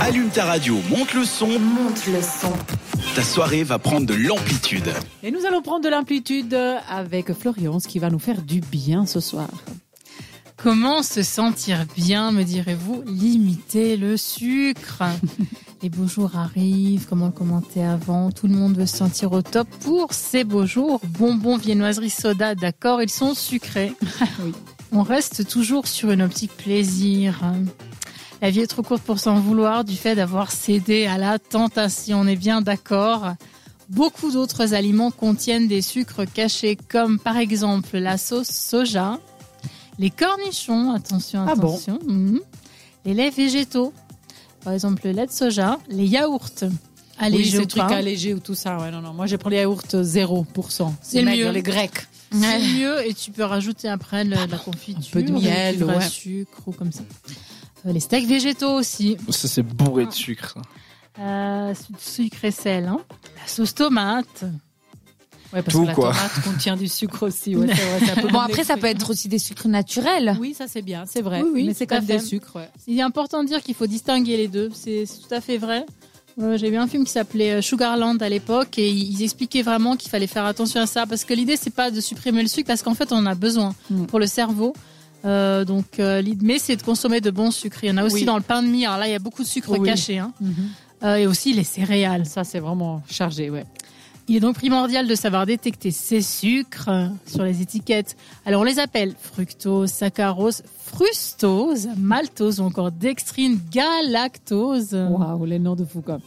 Allume ta radio, monte le son. Monte le son. Ta soirée va prendre de l'amplitude. Et nous allons prendre de l'amplitude avec Florian, ce qui va nous faire du bien ce soir. Comment se sentir bien, me direz-vous Limiter le sucre? Les beaux jours arrivent, comme on le commentait avant, tout le monde veut se sentir au top pour ces beaux jours. Bonbons, viennoiseries, soda, d'accord, ils sont sucrés. Oui. On reste toujours sur une optique plaisir. La vie est trop courte pour s'en vouloir du fait d'avoir cédé à la tentation, on est bien d'accord. Beaucoup d'autres aliments contiennent des sucres cachés comme par exemple la sauce soja, les cornichons, attention, Ah bon attention, mhm, les laits végétaux, par exemple le lait de soja, les yaourts. Oui, Allégés ces ou trucs pas. allégés ou tout ça. Ouais, non, non. Moi, j'ai pris les yaourts 0%. C'est le maigre, mieux. Les grecs. C'est mieux et tu peux rajouter après le- la confiture, peu de miel, du vrai ouais. sucre ou comme ça. Euh, les steaks végétaux aussi, Ça, c'est bourré de sucre. ça. euh, su- sucre et sel. hein. La sauce tomate. Ouais, parce Tout, que la quoi. tomate contient du sucre aussi. Ouais, c'est vrai, c'est un peu Bon, après, ça peut être aussi des sucres naturels. Oui, ça c'est bien, c'est vrai. Oui, oui, mais c'est quand même des sucres. ouais. Il est important de dire qu'il faut distinguer les deux. C'est c'est tout à fait vrai. Euh, J'ai vu un film qui s'appelait euh, Sugarland à l'époque et ils expliquaient vraiment qu'il fallait faire attention à ça parce que l'idée c'est pas de supprimer le sucre parce qu'en fait on en a besoin Mm. pour le cerveau. Euh, donc euh, l'idée mais c'est de consommer de bons sucres. Il y en a aussi Oui. dans le pain de mie. Alors là il y a beaucoup de sucre Oui. caché hein. Mhm. Euh, et aussi les céréales. Ça c'est vraiment chargé, ouais. Il est donc primordial de savoir détecter ces sucres sur les étiquettes. Alors on les appelle fructose, saccharose, frustose, maltose ou encore dextrine, galactose. Waouh, les noms de fou comme.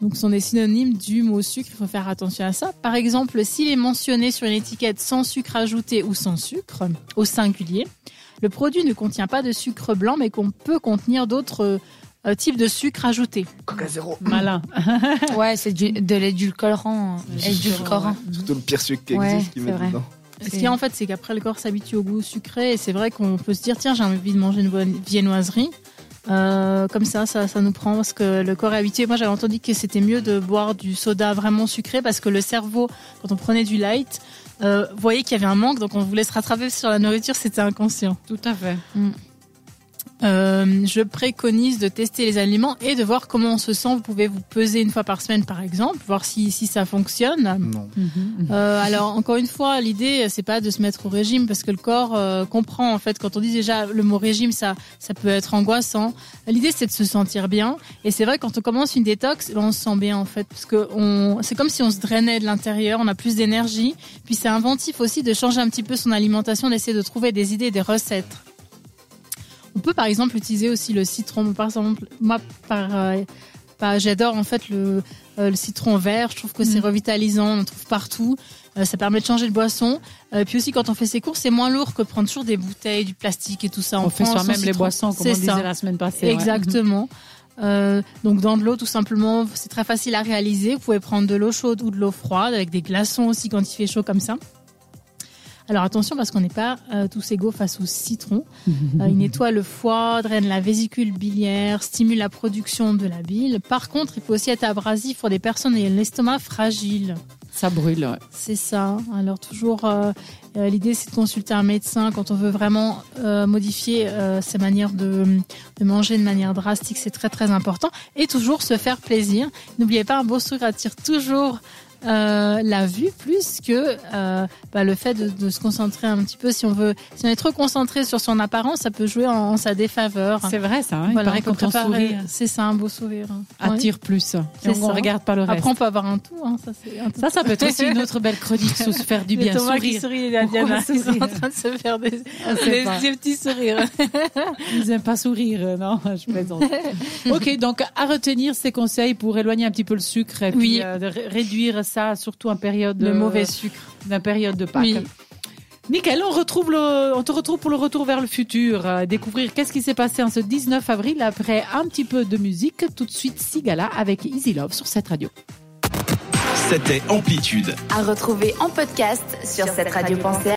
Donc, ce sont des synonymes du mot sucre. Il faut faire attention à ça. Par exemple, s'il est mentionné sur une étiquette sans sucre ajouté ou sans sucre, au singulier, le produit ne contient pas de sucre blanc, mais qu'on peut contenir d'autres euh, types de sucre ajoutés. Coca zéro. Malin. Ouais, c'est du- de l'édulcorant. Édulcorant. Surtout le pire sucre qui Ouais, existe c'est mettent vrai. dedans. Ce qu'il y a en fait, c'est qu'après le corps s'habitue au goût sucré et c'est vrai qu'on peut se dire tiens j'ai envie de manger une bonne viennoiserie. Euh, comme ça, ça, ça nous prend parce que le corps est habitué. Moi, j'avais entendu que c'était mieux de boire du soda vraiment sucré parce que le cerveau, quand on prenait du light, euh, voyait qu'il y avait un manque, donc on voulait se rattraper sur la nourriture, c'était inconscient. Tout à fait. Euh, je préconise de tester les aliments et de voir comment on se sent. Vous pouvez vous peser une fois par semaine, par exemple, voir si, si ça fonctionne. Non. Euh, alors encore une fois, l'idée c'est pas de se mettre au régime parce que le corps euh, comprend en fait quand on dit déjà le mot régime ça ça peut être angoissant. L'idée c'est de se sentir bien et c'est vrai quand on commence une détox, ben, on se sent bien en fait parce que on c'est comme si on se drainait de l'intérieur, on a plus d'énergie. Puis c'est inventif aussi de changer un petit peu son alimentation, d'essayer de trouver des idées, des recettes. On peut par exemple utiliser aussi le citron. Par exemple, moi par euh, j'adore en fait le euh, le citron vert, je trouve que c'est Mhm. revitalisant, on en trouve partout. Euh, ça permet de changer de boisson. Euh, puis aussi, quand on fait ses courses, c'est moins lourd que prendre toujours des bouteilles, du plastique et tout ça. On fait soi-même les boissons, comme C'est on disait ça. la semaine passée. ouais. Exactement. Euh, donc dans de l'eau, tout simplement, c'est très facile à réaliser. Vous pouvez prendre de l'eau chaude ou de l'eau froide, avec des glaçons aussi quand il fait chaud comme ça. Alors attention parce qu'on n'est pas euh, tous égaux face au citron. Euh, il nettoie le foie, draine la vésicule biliaire, stimule la production de la bile. Par contre, il peut aussi être abrasif pour des personnes ayant l'estomac fragile. Ça brûle. ouais. C'est ça. Alors toujours, euh, euh, l'idée c'est de consulter un médecin quand on veut vraiment euh, modifier euh, ses manières de, de manger de manière drastique. C'est très très important. Et toujours se faire plaisir. N'oubliez pas, un beau sourire attire toujours euh, la vue plus que euh, bah, le fait de, de se concentrer un petit peu. Si on veut, si on est trop concentré sur son apparence, ça peut jouer en, en sa défaveur. C'est vrai ça. hein. Il Voilà, peut quand on sourit, C'est ça, un beau sourire. Ouais. attire plus. Et C'est on ça. regarde pas le reste. Après, on peut avoir un tout. Hein, ça, c'est un tout. Ça, ça peut être aussi une autre belle chronique sur se faire du bien. Thomas qui Sourire. sourit et Diana, ils sont en train de se faire des, Ah, des, des petits sourires. Ils n'aiment pas sourire, euh, non, je plaisante. ok, donc à retenir ces conseils pour éloigner un petit peu le sucre et puis Oui. euh, de ré- réduire ça, surtout en période Le euh, mauvais sucre. d'un période de Pâques. Oui. Nickel, on retrouve le, on te retrouve pour le retour vers le futur, euh, découvrir qu'est-ce qui s'est passé en ce 19 avril après un petit peu de musique. Tout de suite, Sigala avec Easy Love sur cette radio. C'était Amplitude. À retrouver en podcast sur cette radio pensée